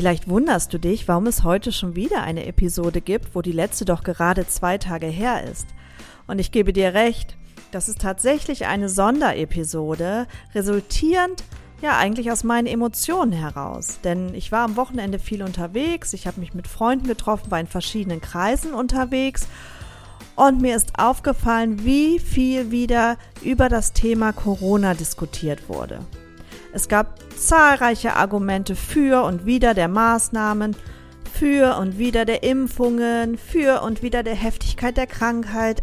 Vielleicht wunderst du dich, warum es heute schon wieder eine Episode gibt, wo die letzte doch gerade zwei Tage her ist. Und ich gebe dir recht, das ist tatsächlich eine Sonderepisode, resultierend ja eigentlich aus meinen Emotionen heraus. Denn ich war am Wochenende viel unterwegs, ich habe mich mit Freunden getroffen, war in verschiedenen Kreisen unterwegs und mir ist aufgefallen, wie viel wieder über das Thema Corona diskutiert wurde. Es gab zahlreiche Argumente für und wider der Maßnahmen, für und wider der Impfungen, für und wider der Heftigkeit der Krankheit.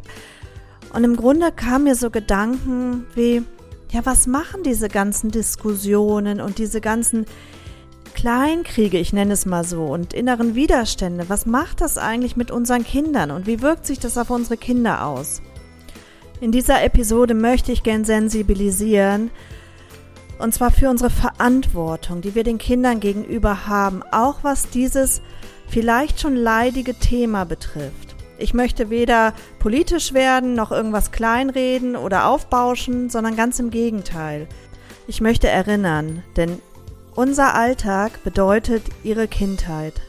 Und im Grunde kamen mir so Gedanken wie, ja, was machen diese ganzen Diskussionen und diese ganzen Kleinkriege, ich nenne es mal so, und inneren Widerstände, was macht das eigentlich mit unseren Kindern und wie wirkt sich das auf unsere Kinder aus? In dieser Episode möchte ich gern sensibilisieren, und zwar für unsere Verantwortung, die wir den Kindern gegenüber haben, auch was dieses vielleicht schon leidige Thema betrifft. Ich möchte weder politisch werden, noch irgendwas kleinreden oder aufbauschen, sondern ganz im Gegenteil. Ich möchte erinnern, denn unser Alltag bedeutet ihre Kindheit.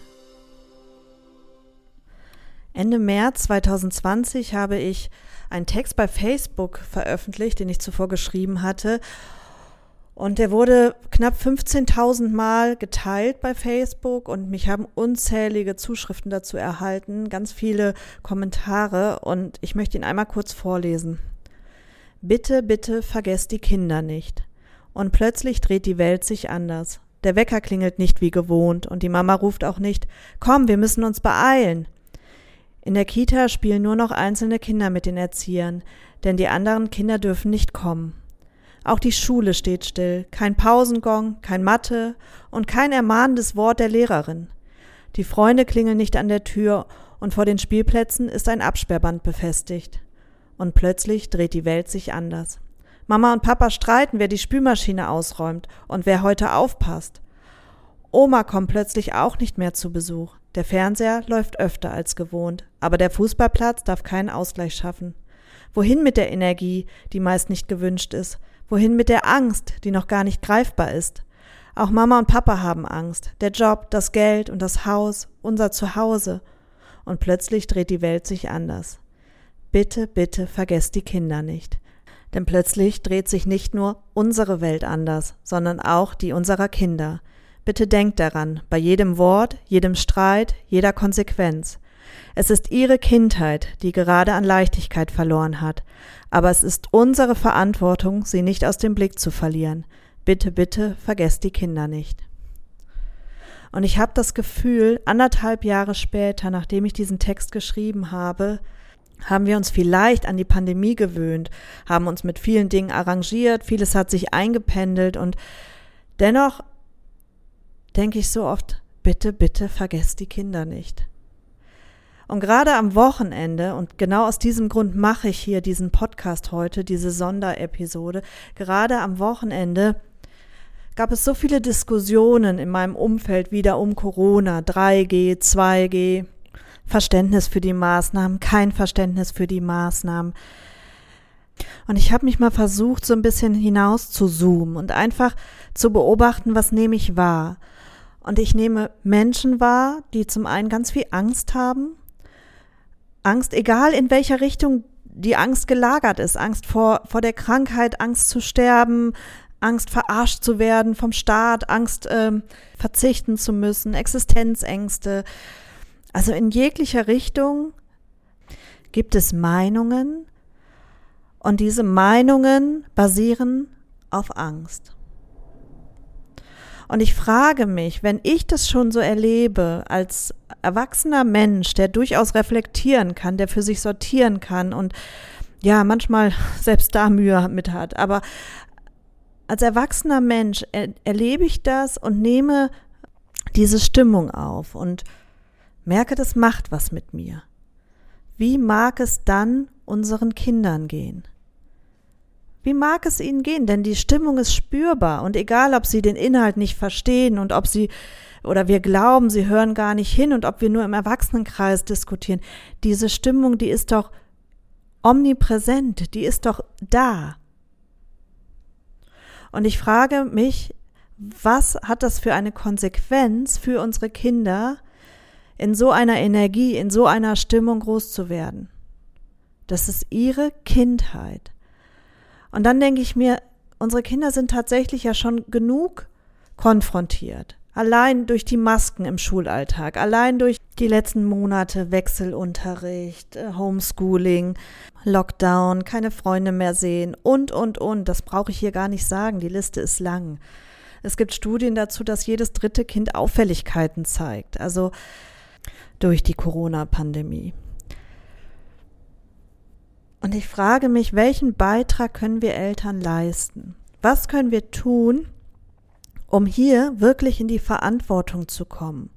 Ende März 2020 habe ich einen Text bei Facebook veröffentlicht, den ich zuvor geschrieben hatte und der wurde knapp 15.000 Mal geteilt bei Facebook und mich haben unzählige Zuschriften dazu erhalten, ganz viele Kommentare und ich möchte ihn einmal kurz vorlesen. Bitte, bitte vergesst die Kinder nicht. Und plötzlich dreht die Welt sich anders. Der Wecker klingelt nicht wie gewohnt und die Mama ruft auch nicht, komm, wir müssen uns beeilen. In der Kita spielen nur noch einzelne Kinder mit den Erziehern, denn die anderen Kinder dürfen nicht kommen. Auch die Schule steht still, kein Pausengong, kein Mathe und kein ermahnendes Wort der Lehrerin. Die Freunde klingeln nicht an der Tür und vor den Spielplätzen ist ein Absperrband befestigt. Und plötzlich dreht die Welt sich anders. Mama und Papa streiten, wer die Spülmaschine ausräumt und wer heute aufpasst. Oma kommt plötzlich auch nicht mehr zu Besuch. Der Fernseher läuft öfter als gewohnt, aber der Fußballplatz darf keinen Ausgleich schaffen. Wohin mit der Energie, die meist nicht gewünscht ist? Wohin mit der Angst, die noch gar nicht greifbar ist? Auch Mama und Papa haben Angst. Der Job, das Geld und das Haus, unser Zuhause. Und plötzlich dreht die Welt sich anders. Bitte, bitte vergesst die Kinder nicht. Denn plötzlich dreht sich nicht nur unsere Welt anders, sondern auch die unserer Kinder. Bitte denkt daran, bei jedem Wort, jedem Streit, jeder Konsequenz. Es ist ihre Kindheit, die gerade an Leichtigkeit verloren hat, aber es ist unsere Verantwortung, sie nicht aus dem Blick zu verlieren. Bitte, bitte, vergesst die Kinder nicht. Und ich habe das Gefühl, anderthalb Jahre später, nachdem ich diesen Text geschrieben habe, haben wir uns vielleicht an die Pandemie gewöhnt, haben uns mit vielen Dingen arrangiert, vieles hat sich eingependelt und dennoch denke ich so oft, bitte, bitte vergesst die Kinder nicht. Und gerade am Wochenende, und genau aus diesem Grund mache ich hier diesen Podcast heute, diese Sonderepisode, gerade am Wochenende gab es so viele Diskussionen in meinem Umfeld wieder um Corona, 3G, 2G, Verständnis für die Maßnahmen, kein Verständnis für die Maßnahmen. Und ich habe mich mal versucht, so ein bisschen hinaus zu zoomen und einfach zu beobachten, was nehme ich wahr. Und ich nehme Menschen wahr, die zum einen ganz viel Angst haben, Angst, egal in welcher Richtung die Angst gelagert ist, Angst vor, vor der Krankheit, Angst zu sterben, Angst verarscht zu werden vom Staat, Angst ähm, verzichten zu müssen, Existenzängste. Also in jeglicher Richtung gibt es Meinungen und diese Meinungen basieren auf Angst. Und ich frage mich, wenn ich das schon so erlebe, als erwachsener Mensch, der durchaus reflektieren kann, der für sich sortieren kann und ja, manchmal selbst da Mühe mit hat, aber als erwachsener Mensch er, erlebe ich das und nehme diese Stimmung auf und merke, das macht was mit mir. Wie mag es dann unseren Kindern gehen? Wie mag es ihnen gehen? Denn die Stimmung ist spürbar und egal, ob sie den Inhalt nicht verstehen und ob sie oder wir glauben, sie hören gar nicht hin und ob wir nur im Erwachsenenkreis diskutieren, diese Stimmung, die ist doch omnipräsent, die ist doch da. Und ich frage mich, was hat das für eine Konsequenz für unsere Kinder, in so einer Energie, in so einer Stimmung groß zu werden? Das ist ihre Kindheit. Und dann denke ich mir, unsere Kinder sind tatsächlich ja schon genug konfrontiert. Allein durch die Masken im Schulalltag, allein durch die letzten Monate Wechselunterricht, äh, Homeschooling, Lockdown, keine Freunde mehr sehen und, und, und. Das brauche ich hier gar nicht sagen. Die Liste ist lang. Es gibt Studien dazu, dass jedes dritte Kind Auffälligkeiten zeigt. Also durch die Corona-Pandemie. Und ich frage mich, welchen Beitrag können wir Eltern leisten? Was können wir tun, um hier wirklich in die Verantwortung zu kommen?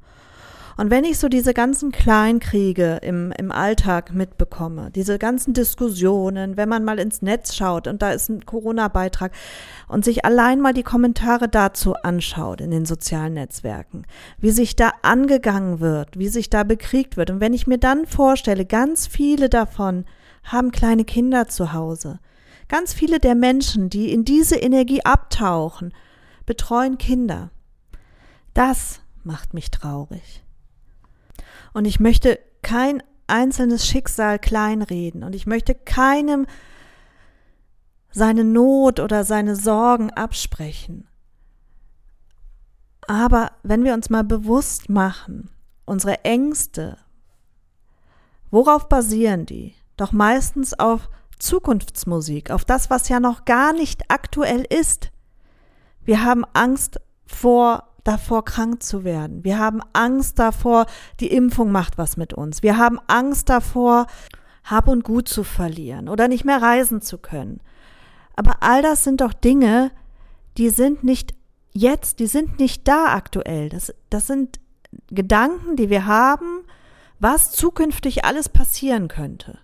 Und wenn ich so diese ganzen Kleinkriege im, im Alltag mitbekomme, diese ganzen Diskussionen, wenn man mal ins Netz schaut und da ist ein Corona-Beitrag und sich allein mal die Kommentare dazu anschaut in den sozialen Netzwerken, wie sich da angegangen wird, wie sich da bekriegt wird. Und wenn ich mir dann vorstelle, ganz viele davon haben kleine Kinder zu Hause. Ganz viele der Menschen, die in diese Energie abtauchen, betreuen Kinder. Das macht mich traurig. Und ich möchte kein einzelnes Schicksal kleinreden und ich möchte keinem seine Not oder seine Sorgen absprechen. Aber wenn wir uns mal bewusst machen, unsere Ängste, worauf basieren die? Doch meistens auf Zukunftsmusik, auf das, was ja noch gar nicht aktuell ist. Wir haben Angst vor davor krank zu werden. Wir haben Angst davor, die Impfung macht was mit uns. Wir haben Angst davor, Hab und Gut zu verlieren oder nicht mehr reisen zu können. Aber all das sind doch Dinge, die sind nicht jetzt, die sind nicht da aktuell. Das, das sind Gedanken, die wir haben, was zukünftig alles passieren könnte.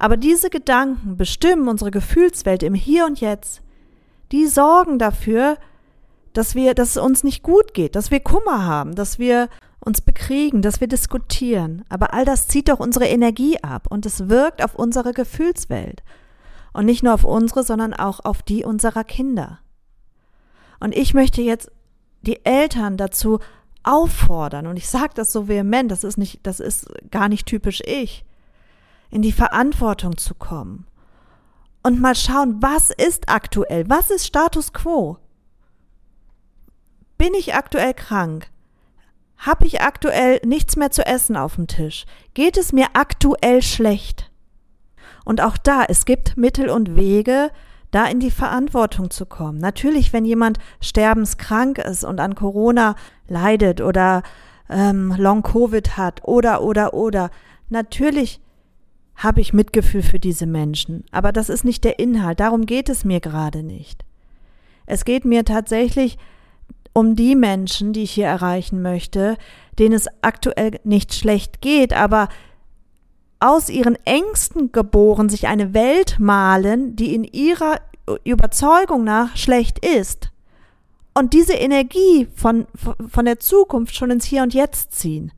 Aber diese Gedanken bestimmen unsere Gefühlswelt im Hier und Jetzt. Die sorgen dafür, dass wir, dass es uns nicht gut geht, dass wir Kummer haben, dass wir uns bekriegen, dass wir diskutieren. Aber all das zieht doch unsere Energie ab und es wirkt auf unsere Gefühlswelt. Und nicht nur auf unsere, sondern auch auf die unserer Kinder. Und ich möchte jetzt die Eltern dazu auffordern, und ich sage das so vehement, das ist nicht, das ist gar nicht typisch ich, in die Verantwortung zu kommen und mal schauen, was ist aktuell, was ist Status quo? Bin ich aktuell krank? Habe ich aktuell nichts mehr zu essen auf dem Tisch? Geht es mir aktuell schlecht? Und auch da, es gibt Mittel und Wege, da in die Verantwortung zu kommen. Natürlich, wenn jemand sterbenskrank ist und an Corona leidet oder ähm, Long-Covid hat oder, oder, oder, natürlich habe ich Mitgefühl für diese Menschen. Aber das ist nicht der Inhalt. Darum geht es mir gerade nicht. Es geht mir tatsächlich um die Menschen, die ich hier erreichen möchte, denen es aktuell nicht schlecht geht, aber aus ihren Ängsten geboren sich eine Welt malen, die in ihrer Überzeugung nach schlecht ist. Und diese Energie von, von der Zukunft schon ins Hier und Jetzt ziehen.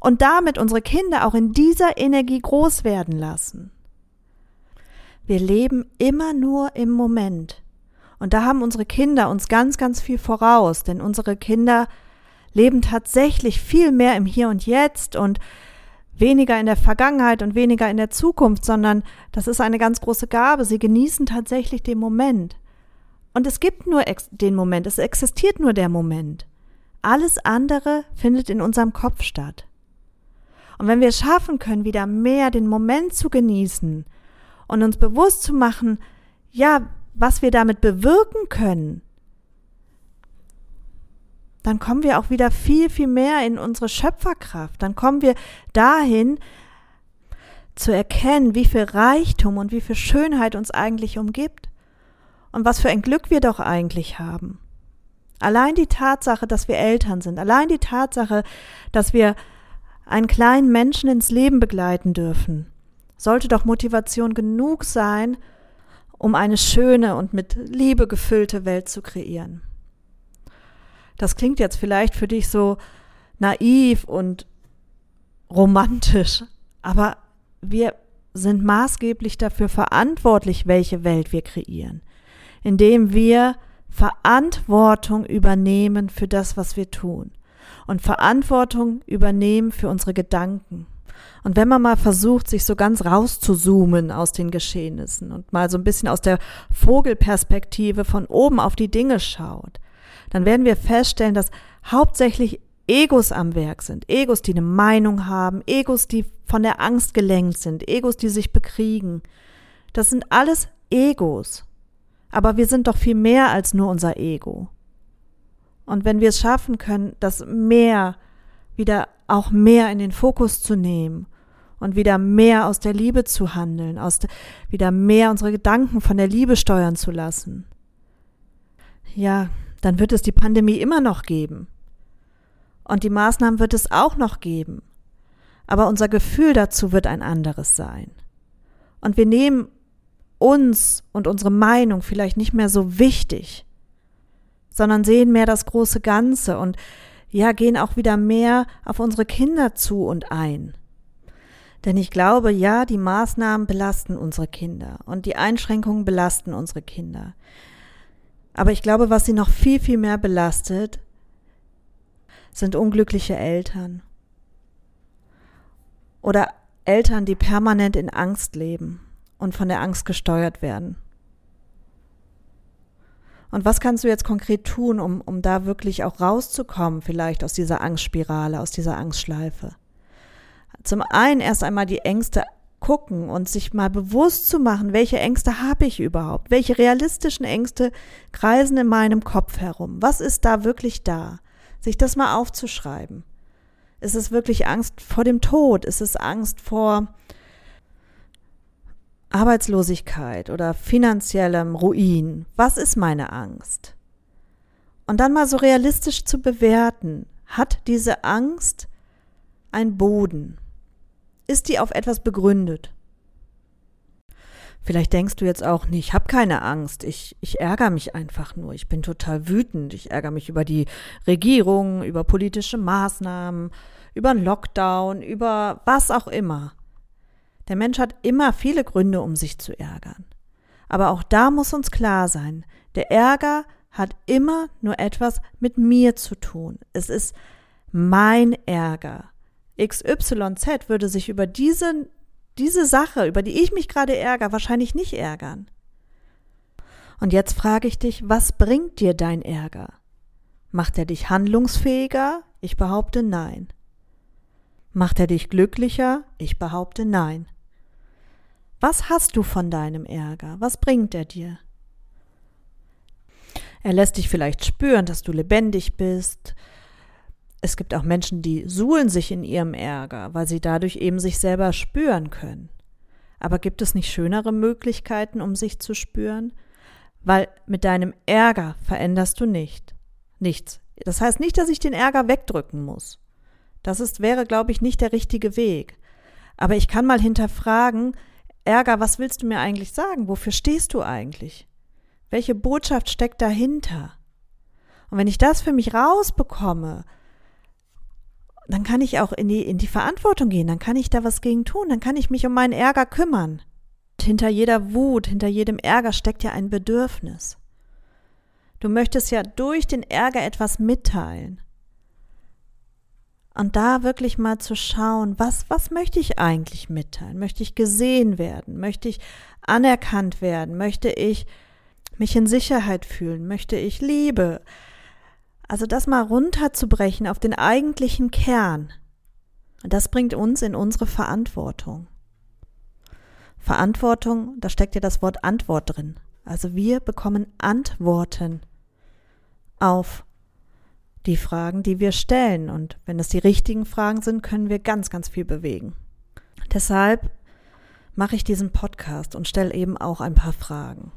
Und damit unsere Kinder auch in dieser Energie groß werden lassen. Wir leben immer nur im Moment. Und da haben unsere Kinder uns ganz, ganz viel voraus, denn unsere Kinder leben tatsächlich viel mehr im Hier und Jetzt und weniger in der Vergangenheit und weniger in der Zukunft, sondern das ist eine ganz große Gabe. Sie genießen tatsächlich den Moment. Und es gibt nur den Moment, es existiert nur der Moment. Alles andere findet in unserem Kopf statt. Und wenn wir es schaffen können, wieder mehr den Moment zu genießen und uns bewusst zu machen, ja, was wir damit bewirken können, dann kommen wir auch wieder viel, viel mehr in unsere Schöpferkraft. Dann kommen wir dahin, zu erkennen, wie viel Reichtum und wie viel Schönheit uns eigentlich umgibt und was für ein Glück wir doch eigentlich haben. Allein die Tatsache, dass wir Eltern sind, allein die Tatsache, dass wir einen kleinen Menschen ins Leben begleiten dürfen, sollte doch Motivation genug sein, um eine schöne und mit Liebe gefüllte Welt zu kreieren. Das klingt jetzt vielleicht für dich so naiv und romantisch, aber wir sind maßgeblich dafür verantwortlich, welche Welt wir kreieren, indem wir Verantwortung übernehmen für das, was wir tun und Verantwortung übernehmen für unsere Gedanken. Und wenn man mal versucht, sich so ganz rauszuzoomen aus den Geschehnissen und mal so ein bisschen aus der Vogelperspektive von oben auf die Dinge schaut, dann werden wir feststellen, dass hauptsächlich Egos am Werk sind. Egos, die eine Meinung haben, Egos, die von der Angst gelenkt sind, Egos, die sich bekriegen. Das sind alles Egos. Aber wir sind doch viel mehr als nur unser Ego. Und wenn wir es schaffen können, das mehr wieder auch mehr in den Fokus zu nehmen und wieder mehr aus der Liebe zu handeln, aus de, wieder mehr unsere Gedanken von der Liebe steuern zu lassen, ja, dann wird es die Pandemie immer noch geben. Und die Maßnahmen wird es auch noch geben. Aber unser Gefühl dazu wird ein anderes sein. Und wir nehmen uns und unsere Meinung vielleicht nicht mehr so wichtig, sondern sehen mehr das große Ganze und ja, gehen auch wieder mehr auf unsere Kinder zu und ein. Denn ich glaube, ja, die Maßnahmen belasten unsere Kinder und die Einschränkungen belasten unsere Kinder. Aber ich glaube, was sie noch viel, viel mehr belastet, sind unglückliche Eltern. Oder Eltern, die permanent in Angst leben und von der Angst gesteuert werden. Und was kannst du jetzt konkret tun, um, um da wirklich auch rauszukommen, vielleicht aus dieser Angstspirale, aus dieser Angstschleife? Zum einen erst einmal die Ängste gucken und sich mal bewusst zu machen, welche Ängste habe ich überhaupt? Welche realistischen Ängste kreisen in meinem Kopf herum? Was ist da wirklich da? Sich das mal aufzuschreiben. Ist es wirklich Angst vor dem Tod? Ist es Angst vor Arbeitslosigkeit oder finanziellem Ruin. Was ist meine Angst? Und dann mal so realistisch zu bewerten, hat diese Angst einen Boden? Ist die auf etwas begründet? Vielleicht denkst du jetzt auch nicht, ich habe keine Angst, ich, ich ärgere mich einfach nur, ich bin total wütend, ich ärgere mich über die Regierung, über politische Maßnahmen, über einen Lockdown, über was auch immer. Der Mensch hat immer viele Gründe, um sich zu ärgern. Aber auch da muss uns klar sein, der Ärger hat immer nur etwas mit mir zu tun. Es ist mein Ärger. XYZ würde sich über diese, diese Sache, über die ich mich gerade ärgere, wahrscheinlich nicht ärgern. Und jetzt frage ich dich, was bringt dir dein Ärger? Macht er dich handlungsfähiger? Ich behaupte nein. Macht er dich glücklicher? Ich behaupte nein. Was hast du von deinem Ärger? Was bringt er dir? Er lässt dich vielleicht spüren, dass du lebendig bist. Es gibt auch Menschen, die suhlen sich in ihrem Ärger, weil sie dadurch eben sich selber spüren können. Aber gibt es nicht schönere Möglichkeiten, um sich zu spüren? Weil mit deinem Ärger veränderst du nicht. Nichts. Das heißt nicht, dass ich den Ärger wegdrücken muss. Das ist, wäre, glaube ich, nicht der richtige Weg. Aber ich kann mal hinterfragen, Ärger, was willst du mir eigentlich sagen? Wofür stehst du eigentlich? Welche Botschaft steckt dahinter? Und wenn ich das für mich rausbekomme, dann kann ich auch in die, in die Verantwortung gehen, dann kann ich da was gegen tun, dann kann ich mich um meinen Ärger kümmern. Und hinter jeder Wut, hinter jedem Ärger steckt ja ein Bedürfnis. Du möchtest ja durch den Ärger etwas mitteilen. Und da wirklich mal zu schauen, was, was möchte ich eigentlich mitteilen? Möchte ich gesehen werden? Möchte ich anerkannt werden? Möchte ich mich in Sicherheit fühlen? Möchte ich Liebe? Also das mal runterzubrechen auf den eigentlichen Kern. Das bringt uns in unsere Verantwortung. Verantwortung, da steckt ja das Wort Antwort drin. Also wir bekommen Antworten auf die Fragen, die wir stellen. Und wenn es die richtigen Fragen sind, können wir ganz, ganz viel bewegen. Deshalb mache ich diesen Podcast und stelle eben auch ein paar Fragen.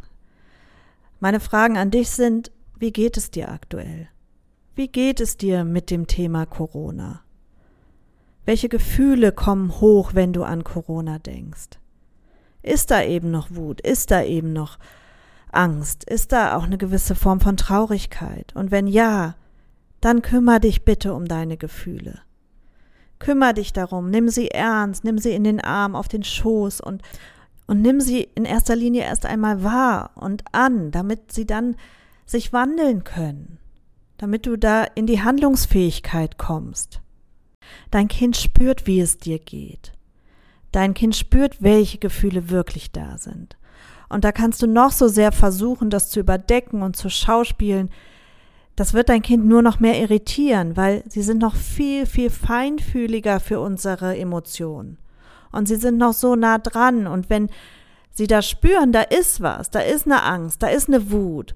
Meine Fragen an dich sind, wie geht es dir aktuell? Wie geht es dir mit dem Thema Corona? Welche Gefühle kommen hoch, wenn du an Corona denkst? Ist da eben noch Wut? Ist da eben noch Angst? Ist da auch eine gewisse Form von Traurigkeit? Und wenn ja, dann kümmere dich bitte um deine Gefühle. Kümmer dich darum, nimm sie ernst, nimm sie in den Arm, auf den Schoß und, und nimm sie in erster Linie erst einmal wahr und an, damit sie dann sich wandeln können, damit du da in die Handlungsfähigkeit kommst. Dein Kind spürt, wie es dir geht. Dein Kind spürt, welche Gefühle wirklich da sind. Und da kannst du noch so sehr versuchen, das zu überdecken und zu schauspielen. Das wird dein Kind nur noch mehr irritieren, weil sie sind noch viel, viel feinfühliger für unsere Emotionen. Und sie sind noch so nah dran. Und wenn sie da spüren, da ist was, da ist eine Angst, da ist eine Wut.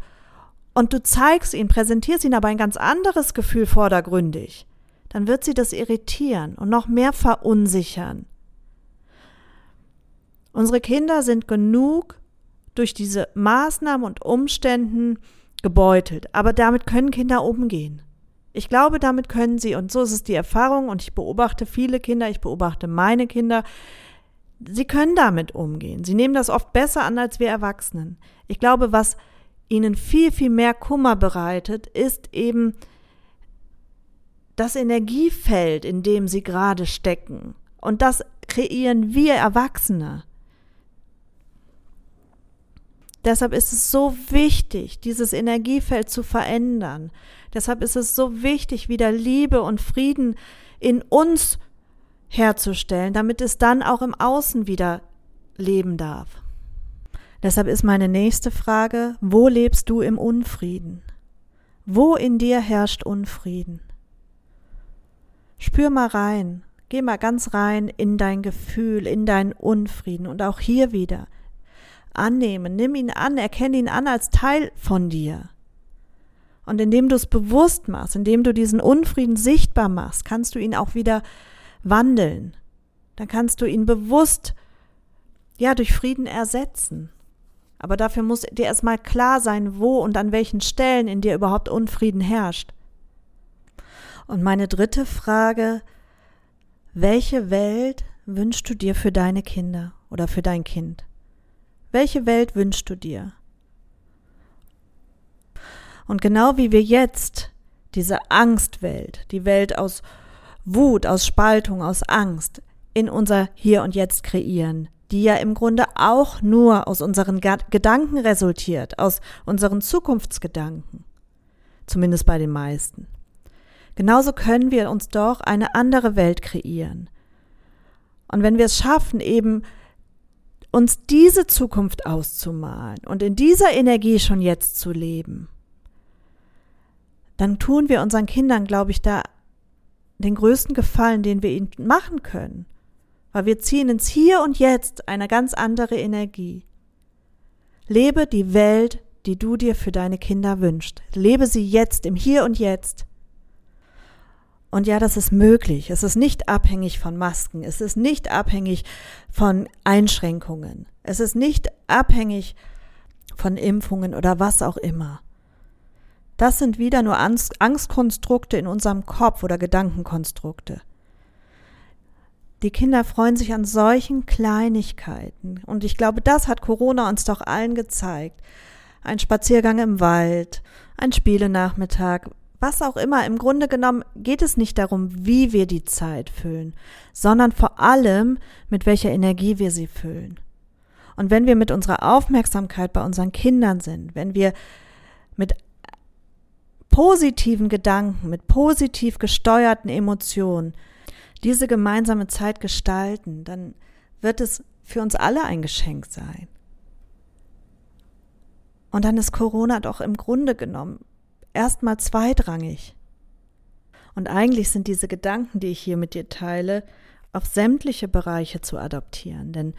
Und du zeigst ihnen, präsentierst ihnen aber ein ganz anderes Gefühl vordergründig dann wird sie das irritieren und noch mehr verunsichern. Unsere Kinder sind genug durch diese Maßnahmen und Umständen gebeutelt, aber damit können Kinder umgehen. Ich glaube, damit können sie, und so ist es die Erfahrung, und ich beobachte viele Kinder, ich beobachte meine Kinder, sie können damit umgehen. Sie nehmen das oft besser an als wir Erwachsenen. Ich glaube, was ihnen viel, viel mehr Kummer bereitet, ist eben das Energiefeld, in dem sie gerade stecken. Und das kreieren wir Erwachsene. Deshalb ist es so wichtig, dieses Energiefeld zu verändern. Deshalb ist es so wichtig, wieder Liebe und Frieden in uns herzustellen, damit es dann auch im Außen wieder leben darf. Deshalb ist meine nächste Frage, wo lebst du im Unfrieden? Wo in dir herrscht Unfrieden? Spür mal rein, geh mal ganz rein in dein Gefühl, in deinen Unfrieden und auch hier wieder. Annehmen, nimm ihn an, erkenne ihn an als Teil von dir. Und indem du es bewusst machst, indem du diesen Unfrieden sichtbar machst, kannst du ihn auch wieder wandeln. Dann kannst du ihn bewusst, ja, durch Frieden ersetzen. Aber dafür muss dir erstmal klar sein, wo und an welchen Stellen in dir überhaupt Unfrieden herrscht. Und meine dritte Frage, welche Welt wünschst du dir für deine Kinder oder für dein Kind? Welche Welt wünschst du dir? Und genau wie wir jetzt diese Angstwelt, die Welt aus Wut, aus Spaltung, aus Angst in unser Hier und Jetzt kreieren, die ja im Grunde auch nur aus unseren Gedanken resultiert, aus unseren Zukunftsgedanken, zumindest bei den meisten. Genauso können wir uns doch eine andere Welt kreieren. Und wenn wir es schaffen, eben uns diese Zukunft auszumalen und in dieser Energie schon jetzt zu leben, dann tun wir unseren Kindern, glaube ich, da den größten Gefallen, den wir ihnen machen können. Weil wir ziehen ins Hier und Jetzt eine ganz andere Energie. Lebe die Welt, die du dir für deine Kinder wünschst. Lebe sie jetzt im Hier und Jetzt. Und ja, das ist möglich. Es ist nicht abhängig von Masken. Es ist nicht abhängig von Einschränkungen. Es ist nicht abhängig von Impfungen oder was auch immer. Das sind wieder nur Angstkonstrukte in unserem Kopf oder Gedankenkonstrukte. Die Kinder freuen sich an solchen Kleinigkeiten. Und ich glaube, das hat Corona uns doch allen gezeigt. Ein Spaziergang im Wald, ein Spielenachmittag, was auch immer, im Grunde genommen geht es nicht darum, wie wir die Zeit füllen, sondern vor allem, mit welcher Energie wir sie füllen. Und wenn wir mit unserer Aufmerksamkeit bei unseren Kindern sind, wenn wir mit positiven Gedanken, mit positiv gesteuerten Emotionen diese gemeinsame Zeit gestalten, dann wird es für uns alle ein Geschenk sein. Und dann ist Corona doch im Grunde genommen erstmal zweitrangig. Und eigentlich sind diese Gedanken, die ich hier mit dir teile, auf sämtliche Bereiche zu adaptieren. Denn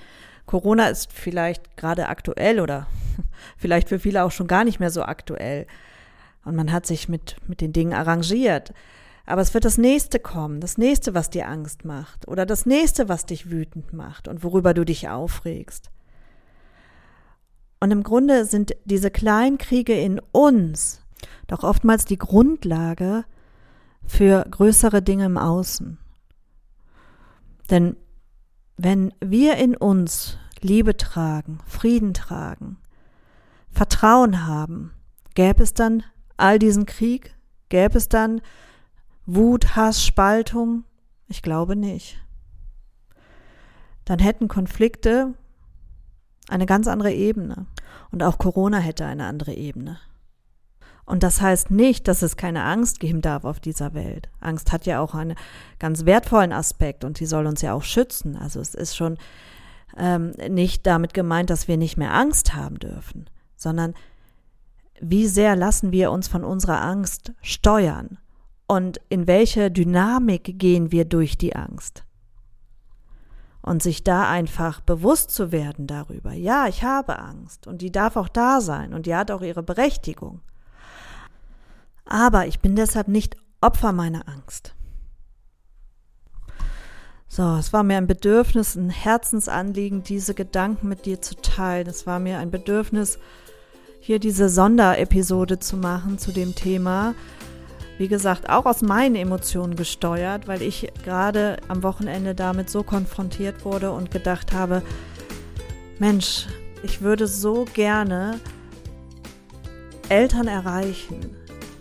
Corona ist vielleicht gerade aktuell oder vielleicht für viele auch schon gar nicht mehr so aktuell. Und man hat sich mit, mit den Dingen arrangiert. Aber es wird das nächste kommen, das nächste, was dir Angst macht oder das nächste, was dich wütend macht und worüber du dich aufregst. Und im Grunde sind diese kleinen Kriege in uns doch oftmals die Grundlage für größere Dinge im Außen. Denn wenn wir in uns Liebe tragen, Frieden tragen, Vertrauen haben, gäbe es dann all diesen Krieg? Gäbe es dann Wut, Hass, Spaltung? Ich glaube nicht. Dann hätten Konflikte eine ganz andere Ebene. Und auch Corona hätte eine andere Ebene. Und das heißt nicht, dass es keine Angst geben darf auf dieser Welt. Angst hat ja auch einen ganz wertvollen Aspekt und die soll uns ja auch schützen. Also es ist schon ähm, nicht damit gemeint, dass wir nicht mehr Angst haben dürfen, sondern wie sehr lassen wir uns von unserer Angst steuern und in welche Dynamik gehen wir durch die Angst. Und sich da einfach bewusst zu werden darüber, ja, ich habe Angst und die darf auch da sein und die hat auch ihre Berechtigung. Aber ich bin deshalb nicht Opfer meiner Angst. So, es war mir ein Bedürfnis, ein Herzensanliegen, diese Gedanken mit dir zu teilen. Es war mir ein Bedürfnis, hier diese Sonderepisode zu machen zu dem Thema. Wie gesagt, auch aus meinen Emotionen gesteuert, weil ich gerade am Wochenende damit so konfrontiert wurde und gedacht habe, Mensch, ich würde so gerne Eltern erreichen,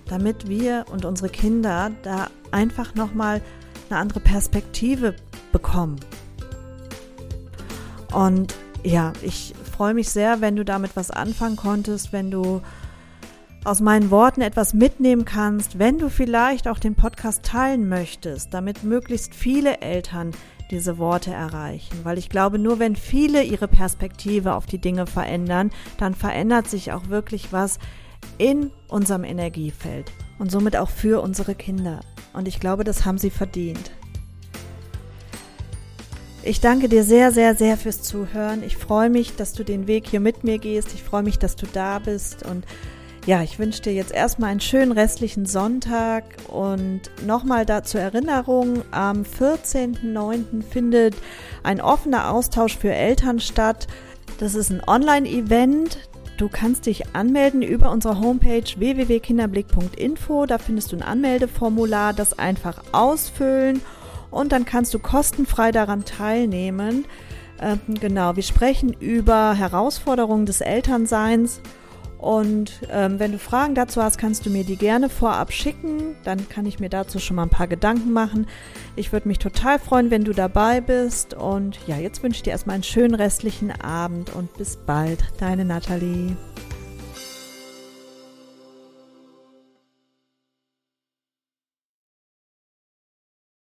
damit wir und unsere Kinder da einfach nochmal eine andere Perspektive bekommen. Und ja, ich freue mich sehr, wenn du damit was anfangen konntest, wenn du aus meinen Worten etwas mitnehmen kannst, wenn du vielleicht auch den Podcast teilen möchtest, damit möglichst viele Eltern diese Worte erreichen. Weil ich glaube, nur wenn viele ihre Perspektive auf die Dinge verändern, dann verändert sich auch wirklich was in unserem Energiefeld und somit auch für unsere Kinder. Und ich glaube, das haben sie verdient. Ich danke dir sehr, sehr, sehr fürs Zuhören. Ich freue mich, dass du den Weg hier mit mir gehst. Ich freue mich, dass du da bist. Und ja, ich wünsche dir jetzt erstmal einen schönen restlichen Sonntag. Und nochmal da zur Erinnerung, am 14.09. findet ein offener Austausch für Eltern statt. Das ist ein Online-Event. Du kannst dich anmelden über unsere Homepage www.kinderblick.info. Da findest du ein Anmeldeformular, das einfach ausfüllen und dann kannst du kostenfrei daran teilnehmen. Ähm, genau, wir sprechen über Herausforderungen des Elternseins. Und ähm, wenn du Fragen dazu hast, kannst du mir die gerne vorab schicken. Dann kann ich mir dazu schon mal ein paar Gedanken machen. Ich würde mich total freuen, wenn du dabei bist. Und ja, jetzt wünsche ich dir erstmal einen schönen restlichen Abend und bis bald. Deine Nathalie.